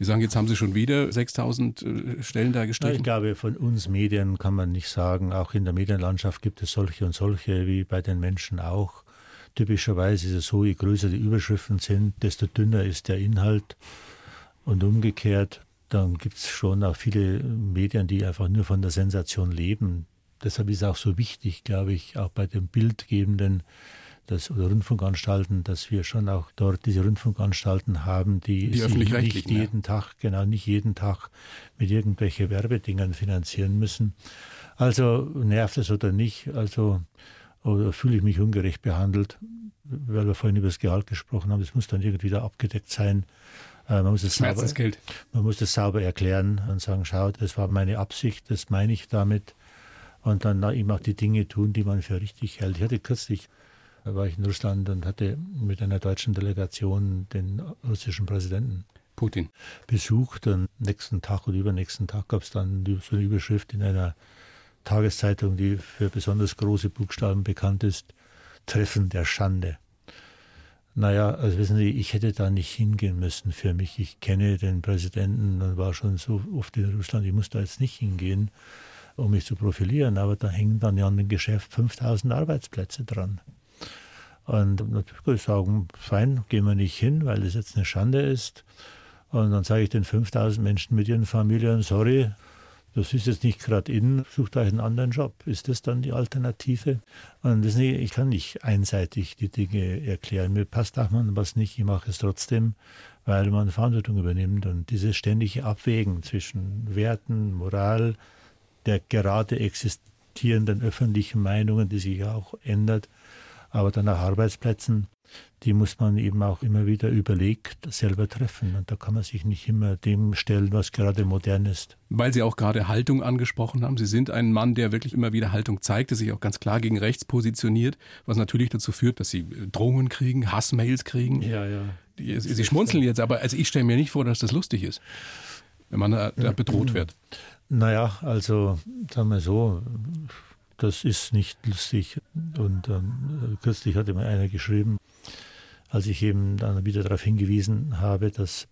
Die sagen, jetzt haben Sie schon wieder 6000 äh, Stellen da gestrichen. Ich glaube, von uns Medien kann man nicht sagen. Auch in der Medienlandschaft gibt es solche und solche, wie bei den Menschen auch. Typischerweise ist es so, je größer die Überschriften sind, desto dünner ist der Inhalt. Und umgekehrt, dann gibt es schon auch viele Medien, die einfach nur von der Sensation leben. Deshalb ist es auch so wichtig, glaube ich, auch bei den bildgebenden das, oder Rundfunkanstalten, dass wir schon auch dort diese Rundfunkanstalten haben, die, die sich nicht jeden ja. Tag, genau, nicht jeden Tag mit irgendwelchen Werbedingern finanzieren müssen. Also nervt es oder nicht, also oder fühle ich mich ungerecht behandelt, weil wir vorhin über das Gehalt gesprochen haben, das muss dann irgendwie da abgedeckt sein. Äh, man muss, es sauber, man muss es sauber erklären und sagen, schau, das war meine Absicht, das meine ich damit. Und dann eben auch die Dinge tun, die man für richtig hält. Ich hatte kürzlich, war ich in Russland und hatte mit einer deutschen Delegation den russischen Präsidenten Putin besucht. Und nächsten Tag oder übernächsten Tag gab es dann so eine Überschrift in einer Tageszeitung, die für besonders große Buchstaben bekannt ist. Treffen der Schande. Naja, also wissen Sie, ich hätte da nicht hingehen müssen für mich. Ich kenne den Präsidenten und war schon so oft in Russland, ich muss da jetzt nicht hingehen, um mich zu profilieren, aber da hängen dann ja an dem Geschäft 5000 Arbeitsplätze dran. Und natürlich würde ich sagen, fein, gehen wir nicht hin, weil das jetzt eine Schande ist. Und dann sage ich den 5000 Menschen mit ihren Familien, sorry, das ist jetzt nicht gerade in, sucht euch einen anderen Job. Ist das dann die Alternative? Und wissen Sie, ich kann nicht einseitig die Dinge erklären. Mir passt auch mal was nicht, ich mache es trotzdem, weil man Verantwortung übernimmt. Und dieses ständige Abwägen zwischen Werten, Moral, der gerade existierenden öffentlichen Meinungen, die sich auch ändert, aber dann auch Arbeitsplätzen, die muss man eben auch immer wieder überlegt selber treffen. Und da kann man sich nicht immer dem stellen, was gerade modern ist. Weil Sie auch gerade Haltung angesprochen haben. Sie sind ein Mann, der wirklich immer wieder Haltung zeigt, der sich auch ganz klar gegen rechts positioniert, was natürlich dazu führt, dass Sie Drohungen kriegen, Hassmails kriegen. Ja, ja. Sie, Sie schmunzeln jetzt, aber also ich stelle mir nicht vor, dass das lustig ist, wenn man da, da bedroht wird. Naja, also sagen wir so, das ist nicht lustig. Und ähm, kürzlich hatte mir einer geschrieben, als ich eben dann wieder darauf hingewiesen habe, dass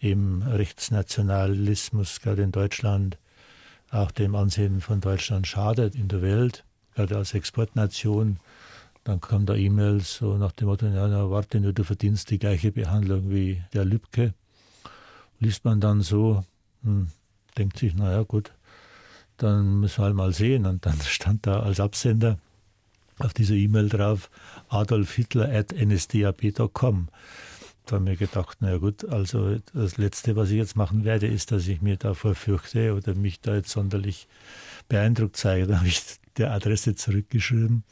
eben Rechtsnationalismus gerade in Deutschland auch dem Ansehen von Deutschland schadet in der Welt, gerade als Exportnation. Dann kommen da E-Mails so nach dem Motto, ja, na, warte nur, du verdienst die gleiche Behandlung wie der Lübcke. Liest man dann so, hm, denkt sich, naja gut, dann müssen wir halt mal sehen. Und dann stand da als Absender auf dieser E-Mail drauf, Adolf Hitler at nsdap.com. Da habe ich mir gedacht, naja gut, also das Letzte, was ich jetzt machen werde, ist, dass ich mir davor fürchte oder mich da jetzt sonderlich beeindruckt zeige. Da habe ich der Adresse zurückgeschrieben.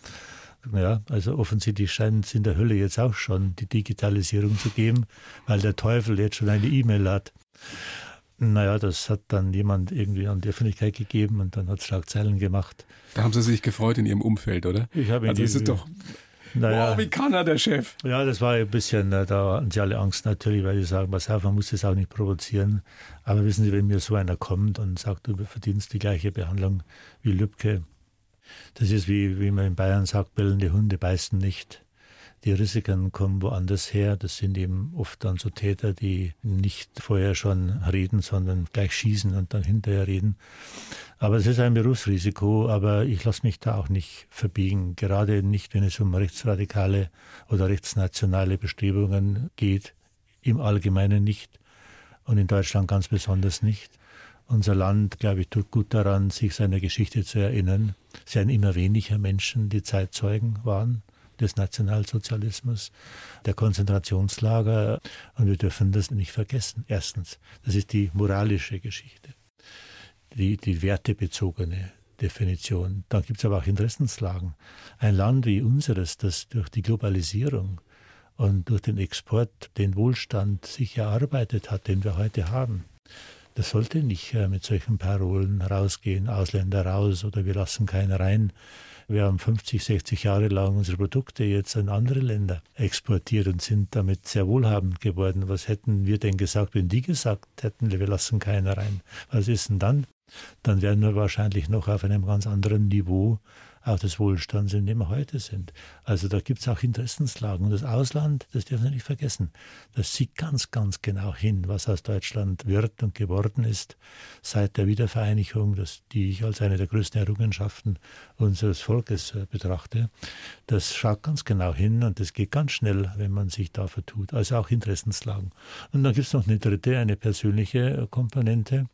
Ja, also offensichtlich scheint es in der Hölle jetzt auch schon die Digitalisierung zu geben, weil der Teufel jetzt schon eine E-Mail hat. Naja, das hat dann jemand irgendwie an die Öffentlichkeit gegeben und dann hat es Schlagzeilen gemacht. Da haben Sie sich gefreut in Ihrem Umfeld, oder? Ich habe also ist doch. Naja, wow, wie kann er, der Chef? Ja, das war ein bisschen, äh, da hatten sie alle Angst natürlich, weil sie sagen, pass auf, man muss das auch nicht provozieren. Aber wissen Sie, wenn mir so einer kommt und sagt, du verdienst die gleiche Behandlung wie Lübcke, das ist wie, wie man in Bayern sagt, bellende Hunde beißen nicht. Die Risiken kommen woanders her. Das sind eben oft dann so Täter, die nicht vorher schon reden, sondern gleich schießen und dann hinterher reden. Aber es ist ein Berufsrisiko, aber ich lasse mich da auch nicht verbiegen. Gerade nicht, wenn es um rechtsradikale oder rechtsnationale Bestrebungen geht. Im Allgemeinen nicht. Und in Deutschland ganz besonders nicht. Unser Land, glaube ich, tut gut daran, sich seiner Geschichte zu erinnern. Es sind immer weniger Menschen, die Zeitzeugen waren des Nationalsozialismus, der Konzentrationslager. Und wir dürfen das nicht vergessen. Erstens, das ist die moralische Geschichte, die, die wertebezogene Definition. Dann gibt es aber auch Interessenslagen. Ein Land wie unseres, das durch die Globalisierung und durch den Export den Wohlstand sich erarbeitet hat, den wir heute haben, das sollte nicht äh, mit solchen Parolen rausgehen, Ausländer raus oder wir lassen keinen rein. Wir haben 50, 60 Jahre lang unsere Produkte jetzt in andere Länder exportiert und sind damit sehr wohlhabend geworden. Was hätten wir denn gesagt, wenn die gesagt hätten, wir lassen keiner rein? Was ist denn dann? Dann wären wir wahrscheinlich noch auf einem ganz anderen Niveau auch des Wohlstands, in dem wir heute sind. Also da gibt es auch Interessenslagen. Und das Ausland, das dürfen wir nicht vergessen, das sieht ganz, ganz genau hin, was aus Deutschland wird und geworden ist seit der Wiedervereinigung, das, die ich als eine der größten Errungenschaften unseres Volkes äh, betrachte. Das schaut ganz genau hin und das geht ganz schnell, wenn man sich da vertut. Also auch Interessenslagen. Und dann gibt es noch eine dritte, eine persönliche Komponente.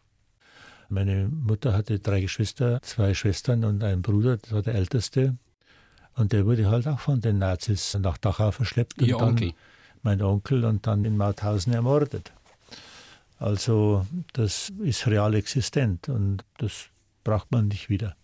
Meine Mutter hatte drei Geschwister, zwei Schwestern und einen Bruder, das war der älteste. Und der wurde halt auch von den Nazis nach Dachau verschleppt. Ihr Onkel? Mein Onkel und dann in Mauthausen ermordet. Also das ist real existent und das braucht man nicht wieder.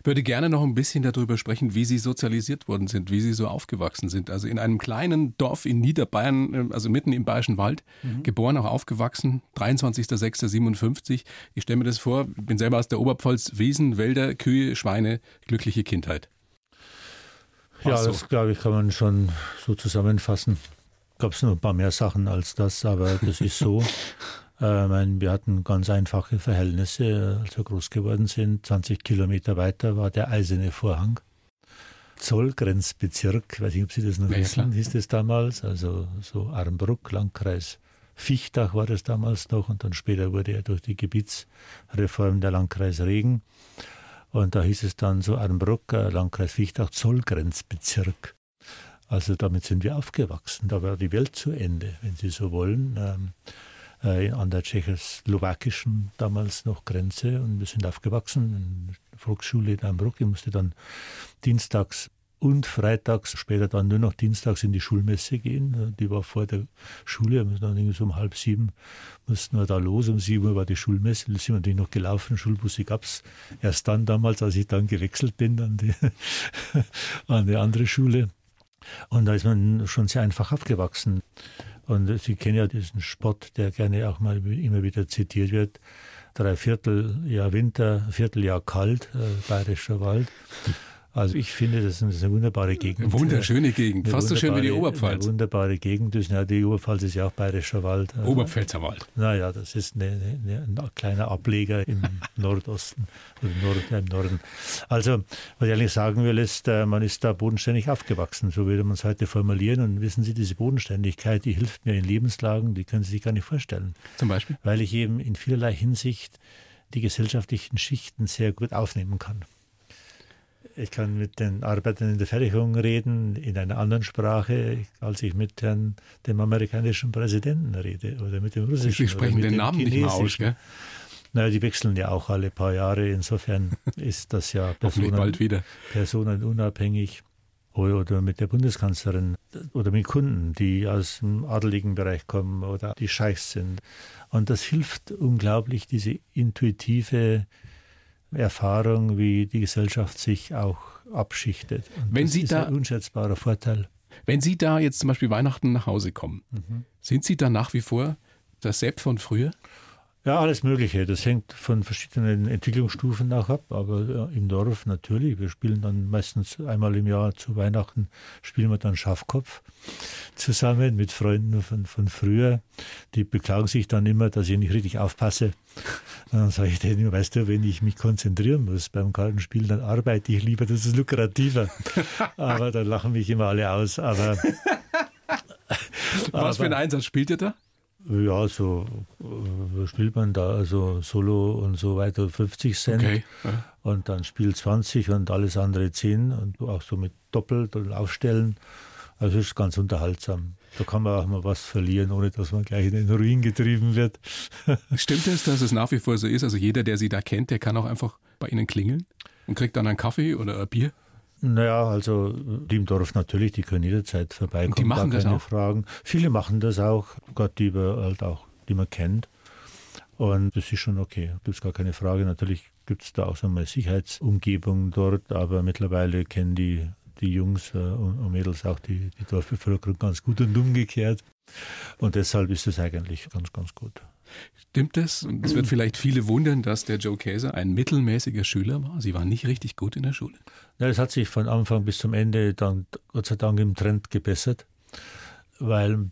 Ich würde gerne noch ein bisschen darüber sprechen, wie Sie sozialisiert worden sind, wie Sie so aufgewachsen sind. Also in einem kleinen Dorf in Niederbayern, äh, also mitten im Bayerischen Wald, mhm. geboren, auch aufgewachsen, 23.06.57. Ich stelle mir das vor, bin selber aus der Oberpfalz, Wiesen, Wälder, Kühe, Schweine, glückliche Kindheit. Ja, so. das glaube ich, kann man schon so zusammenfassen. Gab es noch ein paar mehr Sachen als das, aber das ist so. [LAUGHS] Äh, meine, wir hatten ganz einfache Verhältnisse, als wir groß geworden sind. 20 Kilometer weiter war der Eiserne Vorhang. Zollgrenzbezirk, weiß nicht, ob Sie das noch ja, wissen, klar. hieß das damals, also so Armbruck, Landkreis Fichtach war das damals noch und dann später wurde er durch die Gebietsreform der Landkreis Regen. Und da hieß es dann so Armbruck, äh, Landkreis Fichtach, Zollgrenzbezirk. Also damit sind wir aufgewachsen. Da war die Welt zu Ende, wenn Sie so wollen. Äh, an der tschechoslowakischen damals noch Grenze und wir sind aufgewachsen in der Volksschule in Ambruck. Ich musste dann dienstags und freitags, später dann nur noch dienstags in die Schulmesse gehen. Die war vor der Schule, wir dann irgendwie so um halb sieben mussten wir da los. Um sieben Uhr war die Schulmesse, da sind wir natürlich noch gelaufen. Schulbusse gab es erst dann damals, als ich dann gewechselt bin an die, [LAUGHS] an die andere Schule. Und da ist man schon sehr einfach aufgewachsen. Und Sie kennen ja diesen Spott, der gerne auch mal immer wieder zitiert wird. Drei Vierteljahr Winter, Vierteljahr kalt, äh, bayerischer Wald. Also ich finde, das ist eine wunderbare Gegend. Wunderschöne Gegend, fast so schön wie die Oberpfalz. Eine wunderbare Gegend. Ja, die Oberpfalz ist ja auch bayerischer Wald. Oberpfälzer Wald. Naja, das ist eine, eine, ein kleiner Ableger im [LAUGHS] Nordosten oder Nord, im Norden. Also, was ich eigentlich sagen will, ist, äh, man ist da bodenständig aufgewachsen, so würde man es heute formulieren. Und wissen Sie, diese Bodenständigkeit, die hilft mir in Lebenslagen, die können Sie sich gar nicht vorstellen. Zum Beispiel? Weil ich eben in vielerlei Hinsicht die gesellschaftlichen Schichten sehr gut aufnehmen kann. Ich kann mit den Arbeitern in der Fertigung reden, in einer anderen Sprache, als ich mit Herrn, dem amerikanischen Präsidenten rede oder mit dem russischen. Sie sprechen den Namen nicht mehr aus, gell? Naja, die wechseln ja auch alle paar Jahre. Insofern [LAUGHS] ist das ja Personen, bald wieder. personenunabhängig. Oder mit der Bundeskanzlerin oder mit Kunden, die aus dem adeligen Bereich kommen oder die Scheichs sind. Und das hilft unglaublich, diese intuitive Erfahrung, wie die Gesellschaft sich auch abschichtet. Und Wenn das Sie ist da, ein unschätzbarer Vorteil. Wenn Sie da jetzt zum Beispiel Weihnachten nach Hause kommen, mhm. sind Sie da nach wie vor das Sepp von früher? Ja, alles Mögliche. Das hängt von verschiedenen Entwicklungsstufen auch ab. Aber im Dorf natürlich. Wir spielen dann meistens einmal im Jahr zu Weihnachten, spielen wir dann Schafkopf zusammen mit Freunden von, von früher. Die beklagen sich dann immer, dass ich nicht richtig aufpasse. Und dann sage ich denen, weißt du, wenn ich mich konzentrieren muss beim Kartenspiel, dann arbeite ich lieber, das ist lukrativer. [LAUGHS] aber dann lachen mich immer alle aus. Aber, Was aber, für einen Einsatz spielt ihr da? Ja, so äh, spielt man da also Solo und so weiter 50 Cent okay. ja. und dann Spiel 20 und alles andere 10 und auch so mit doppelt und aufstellen. Also ist ganz unterhaltsam. Da kann man auch mal was verlieren, ohne dass man gleich in den Ruin getrieben wird. [LAUGHS] Stimmt es, dass es nach wie vor so ist? Also jeder, der Sie da kennt, der kann auch einfach bei Ihnen klingeln und kriegt dann einen Kaffee oder ein Bier? Naja, also die im Dorf natürlich, die können jederzeit vorbeikommen. Und die machen das auch? Fragen. Viele machen das auch, Gott, die man halt auch, die man kennt. Und das ist schon okay, gibt es gar keine Frage. Natürlich gibt es da auch so eine Sicherheitsumgebung dort, aber mittlerweile kennen die, die Jungs äh, und Mädels auch die, die Dorfbevölkerung ganz gut und umgekehrt. Und deshalb ist es eigentlich ganz, ganz gut. Stimmt es? Und es wird vielleicht viele wundern, dass der Joe Käser ein mittelmäßiger Schüler war. Sie waren nicht richtig gut in der Schule. Ja, das hat sich von Anfang bis zum Ende dann Gott sei Dank im Trend gebessert, weil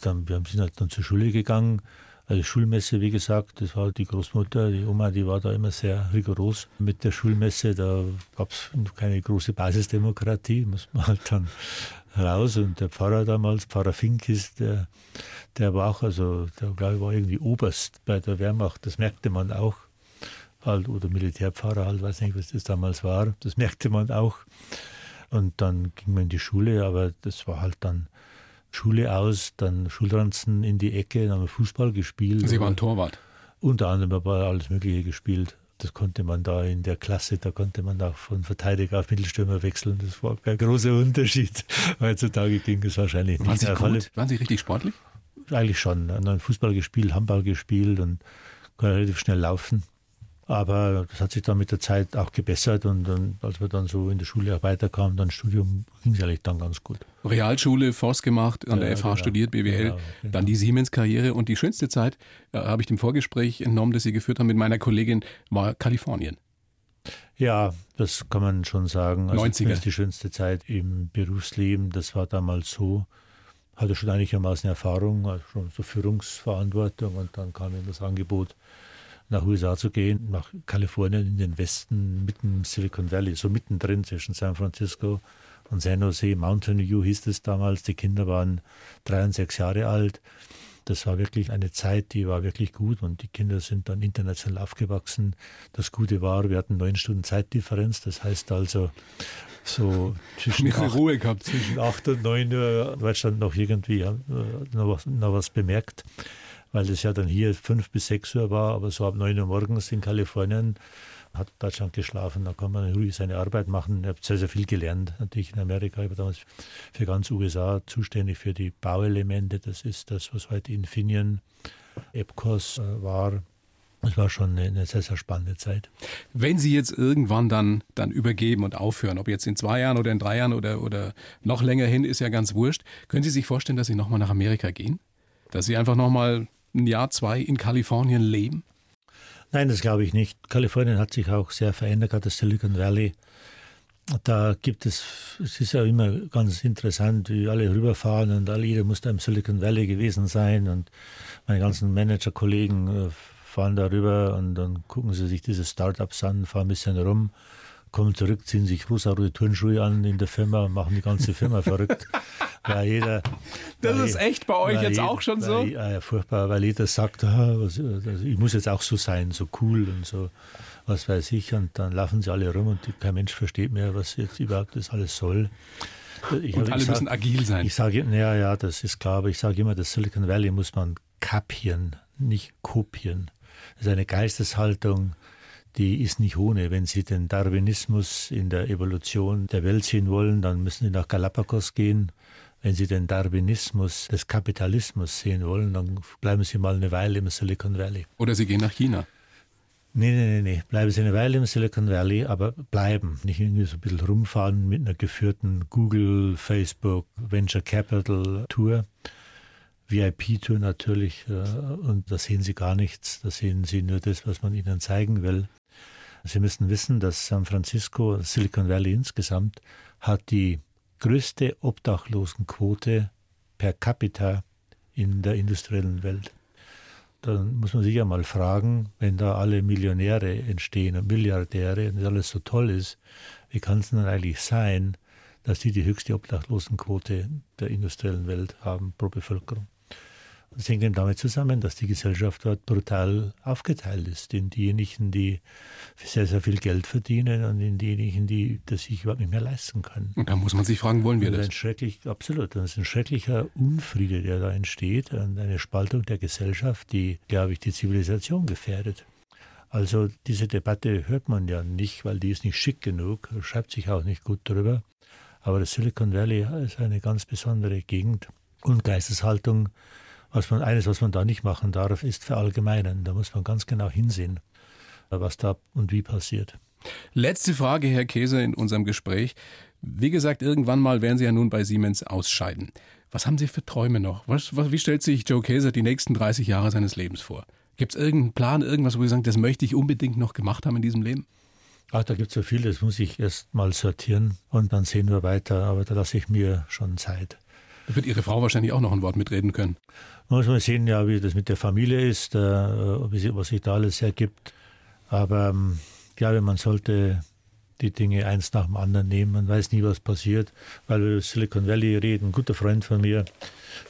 dann, wir sind halt dann zur Schule gegangen. Also Schulmesse, wie gesagt, das war die Großmutter, die Oma, die war da immer sehr rigoros mit der Schulmesse. Da gab es keine große Basisdemokratie, muss man halt dann raus. Und der Pfarrer damals, Pfarrer Fink ist, der, der war auch, also der glaube ich war irgendwie Oberst bei der Wehrmacht, das merkte man auch. Halt, oder Militärpfarrer halt, weiß nicht, was das damals war. Das merkte man auch. Und dann ging man in die Schule, aber das war halt dann Schule aus, dann Schulranzen in die Ecke, dann haben wir Fußball gespielt. Sie waren Torwart? Unter anderem aber alles Mögliche gespielt. Das konnte man da in der Klasse, da konnte man auch von Verteidiger auf Mittelstürmer wechseln. Das war kein großer Unterschied. [LAUGHS] Heutzutage ging es wahrscheinlich nicht. Waren Sie, Waren Sie richtig sportlich? Eigentlich schon. Fußball gespielt, Handball gespielt und konnte relativ schnell laufen. Aber das hat sich dann mit der Zeit auch gebessert und, und als wir dann so in der Schule auch weiterkamen, dann Studium ging es eigentlich dann ganz gut. Realschule, Forst gemacht, an ja, der FH genau, studiert, BWL, genau, genau. dann die Siemens-Karriere und die schönste Zeit, äh, habe ich dem Vorgespräch entnommen, das Sie geführt haben mit meiner Kollegin, war Kalifornien. Ja, das kann man schon sagen. Also 90er. Das ist die schönste Zeit im Berufsleben. Das war damals so. Hatte schon einigermaßen Erfahrung, also schon so Führungsverantwortung und dann kam mir das Angebot, nach USA zu gehen, nach Kalifornien in den Westen, mitten im Silicon Valley, so mittendrin zwischen San Francisco und San Jose. Mountain View hieß es damals. Die Kinder waren drei und sechs Jahre alt. Das war wirklich eine Zeit, die war wirklich gut und die Kinder sind dann international aufgewachsen. Das Gute war, wir hatten neun Stunden Zeitdifferenz. Das heißt also, so [LAUGHS] zwischen acht, Ruhe gehabt. zwischen acht und neun Uhr Deutschland noch irgendwie ja, noch, was, noch was bemerkt weil das ja dann hier fünf bis sechs Uhr war, aber so ab neun Uhr morgens in Kalifornien hat Deutschland geschlafen, da kann man ruhig seine Arbeit machen. Ich habe sehr, sehr viel gelernt, natürlich in Amerika. Ich war damals für ganz USA zuständig für die Bauelemente. Das ist das, was heute Infineon, Epcos äh, war. Das war schon eine, eine, sehr, sehr spannende Zeit. Wenn Sie jetzt irgendwann dann, dann übergeben und aufhören, ob jetzt in zwei Jahren oder in drei Jahren oder, oder noch länger hin, ist ja ganz wurscht. Können Sie sich vorstellen, dass Sie nochmal nach Amerika gehen? Dass Sie einfach nochmal ein Jahr, zwei in Kalifornien leben? Nein, das glaube ich nicht. Kalifornien hat sich auch sehr verändert, gerade das Silicon Valley. da gibt es, es ist ja immer ganz interessant, wie alle rüberfahren und alle, jeder muss da im Silicon Valley gewesen sein und meine ganzen Manager-Kollegen äh, fahren da rüber und dann gucken sie sich diese Startups an, fahren ein bisschen rum, kommen zurück, ziehen sich rosa-rote Turnschuhe an in der Firma und machen die ganze Firma verrückt. [LAUGHS] Weil jeder, das weil, ist echt bei euch jetzt jeder, auch schon so? Weil, ja, furchtbar, weil jeder sagt, ah, also ich muss jetzt auch so sein, so cool und so was weiß ich, und dann laufen sie alle rum und kein Mensch versteht mehr, was jetzt überhaupt das alles soll. Ich, und alle sag, müssen agil sein. Ich sage, ja, ja, das ist klar, aber ich sage immer, das Silicon Valley muss man kapieren, nicht kopieren. Das ist eine Geisteshaltung, die ist nicht ohne. Wenn Sie den Darwinismus in der Evolution der Welt sehen wollen, dann müssen Sie nach Galapagos gehen. Wenn Sie den Darwinismus des Kapitalismus sehen wollen, dann bleiben Sie mal eine Weile im Silicon Valley. Oder Sie gehen nach China. Nee, nee, nee, nee. Bleiben Sie eine Weile im Silicon Valley, aber bleiben. Nicht irgendwie so ein bisschen rumfahren mit einer geführten Google, Facebook, Venture Capital Tour. VIP-Tour natürlich. Äh, und da sehen Sie gar nichts. Da sehen Sie nur das, was man Ihnen zeigen will. Sie müssen wissen, dass San Francisco, Silicon Valley insgesamt, hat die größte Obdachlosenquote per capita in der industriellen Welt dann muss man sich ja mal fragen, wenn da alle Millionäre entstehen und Milliardäre und alles so toll ist, wie kann es denn eigentlich sein, dass die die höchste Obdachlosenquote der industriellen Welt haben pro Bevölkerung? Das hängt eben damit zusammen, dass die Gesellschaft dort brutal aufgeteilt ist in diejenigen, die sehr, sehr viel Geld verdienen und in diejenigen, die das sich überhaupt nicht mehr leisten können. Und da muss man sich fragen, wollen wir das? das? Ein schrecklich, absolut. Das ist ein schrecklicher Unfriede, der da entsteht und eine Spaltung der Gesellschaft, die, glaube ich, die Zivilisation gefährdet. Also diese Debatte hört man ja nicht, weil die ist nicht schick genug, schreibt sich auch nicht gut drüber. Aber das Silicon Valley ist eine ganz besondere Gegend und Geisteshaltung, was man, eines, was man da nicht machen darf, ist verallgemeinern. Da muss man ganz genau hinsehen, was da und wie passiert. Letzte Frage, Herr Käse, in unserem Gespräch. Wie gesagt, irgendwann mal werden Sie ja nun bei Siemens ausscheiden. Was haben Sie für Träume noch? Was, was, wie stellt sich Joe Käser die nächsten 30 Jahre seines Lebens vor? Gibt es irgendeinen Plan, irgendwas, wo Sie sagen, das möchte ich unbedingt noch gemacht haben in diesem Leben? Ach, da gibt es so viel, das muss ich erst mal sortieren und dann sehen wir weiter. Aber da lasse ich mir schon Zeit. Da wird Ihre Frau wahrscheinlich auch noch ein Wort mitreden können. Man muss mal sehen, ja, wie das mit der Familie ist, äh, was sich da alles ergibt. Aber ähm, ich glaube, man sollte die Dinge eins nach dem anderen nehmen. Man weiß nie, was passiert. Weil wir über Silicon Valley reden, ein guter Freund von mir,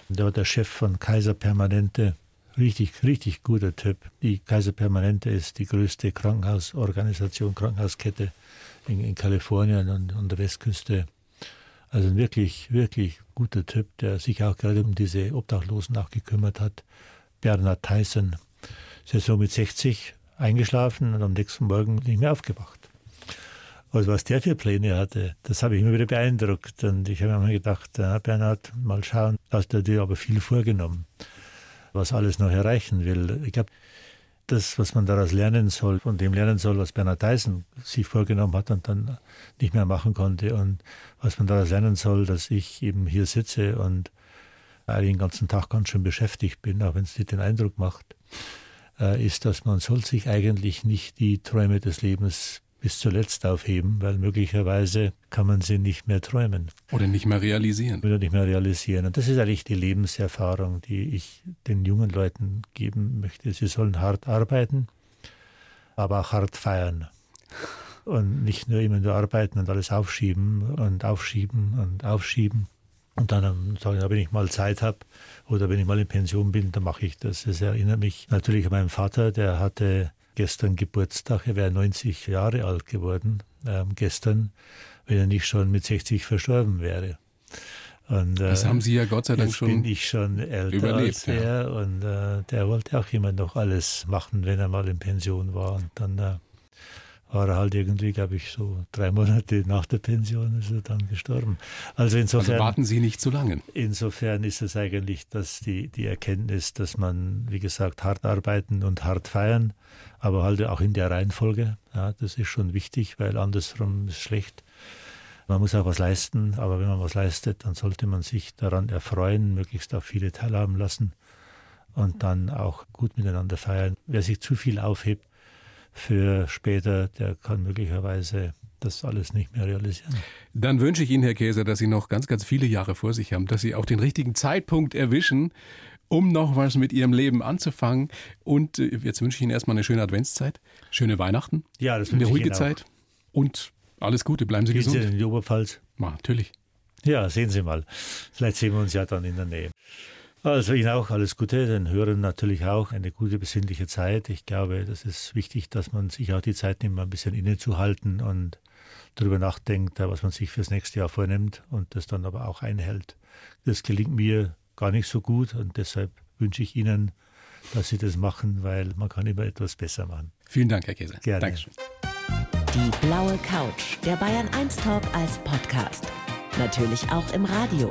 der war der Chef von Kaiser Permanente. Richtig, richtig guter Typ. Die Kaiser Permanente ist die größte Krankenhausorganisation, Krankenhauskette in, in Kalifornien und an der Westküste also ein wirklich, wirklich guter Typ, der sich auch gerade um diese Obdachlosen auch gekümmert hat. Bernhard Tyson. Ist ja so mit 60 eingeschlafen und am nächsten Morgen nicht mehr aufgewacht. Also was der für Pläne hatte, das habe ich immer wieder beeindruckt. Und ich habe mir gedacht, na, Bernhard, mal schauen, hast du dir aber viel vorgenommen, was alles noch erreichen will. Ich glaube, das, was man daraus lernen soll, von dem lernen soll, was Bernhard Tyson sich vorgenommen hat und dann nicht mehr machen konnte. Und was man daraus lernen soll, dass ich eben hier sitze und eigentlich den ganzen Tag ganz schön beschäftigt bin, auch wenn es nicht den Eindruck macht, äh, ist, dass man soll sich eigentlich nicht die Träume des Lebens bis zuletzt aufheben, weil möglicherweise kann man sie nicht mehr träumen. Oder nicht mehr realisieren. Oder nicht mehr realisieren. Und das ist eigentlich die Lebenserfahrung, die ich den jungen Leuten geben möchte. Sie sollen hart arbeiten, aber auch hart feiern. Und nicht nur immer nur arbeiten und alles aufschieben und aufschieben und aufschieben. Und dann sagen, wenn ich mal Zeit habe oder wenn ich mal in Pension bin, dann mache ich das. Das erinnert mich natürlich an meinen Vater, der hatte gestern Geburtstag. Er wäre 90 Jahre alt geworden ähm, gestern, wenn er nicht schon mit 60 verstorben wäre. Und, äh, das haben Sie ja Gott sei Dank schon bin ich schon älter überlebt, als er ja. und äh, der wollte auch immer noch alles machen, wenn er mal in Pension war. Und dann äh, war er halt irgendwie, glaube ich, so drei Monate nach der Pension ist er dann gestorben. Also insofern. Also warten Sie nicht zu lange. Insofern ist es eigentlich, dass die, die Erkenntnis, dass man, wie gesagt, hart arbeiten und hart feiern, aber halt auch in der Reihenfolge. Ja, das ist schon wichtig, weil andersrum ist schlecht. Man muss auch was leisten, aber wenn man was leistet, dann sollte man sich daran erfreuen, möglichst auch viele teilhaben lassen und dann auch gut miteinander feiern. Wer sich zu viel aufhebt, für später, der kann möglicherweise das alles nicht mehr realisieren. Dann wünsche ich Ihnen, Herr Käser, dass Sie noch ganz, ganz viele Jahre vor sich haben, dass Sie auch den richtigen Zeitpunkt erwischen, um noch was mit Ihrem Leben anzufangen. Und äh, jetzt wünsche ich Ihnen erstmal eine schöne Adventszeit, schöne Weihnachten, Ja, das eine ruhige Zeit und alles Gute, bleiben Sie. Gehen Sie gesund. in die Oberpfalz? Ja, natürlich. Ja, sehen Sie mal. Vielleicht sehen wir uns ja dann in der Nähe. Also Ihnen auch alles Gute, den Hörern natürlich auch eine gute besinnliche Zeit. Ich glaube, das ist wichtig, dass man sich auch die Zeit nimmt, mal ein bisschen innezuhalten und darüber nachdenkt, was man sich fürs nächste Jahr vornimmt und das dann aber auch einhält. Das gelingt mir gar nicht so gut und deshalb wünsche ich Ihnen, dass Sie das machen, weil man kann immer etwas besser machen. Vielen Dank, Herr Käser. Gerne. Dankeschön. Die blaue Couch, der Bayern 1 Talk als Podcast. Natürlich auch im Radio.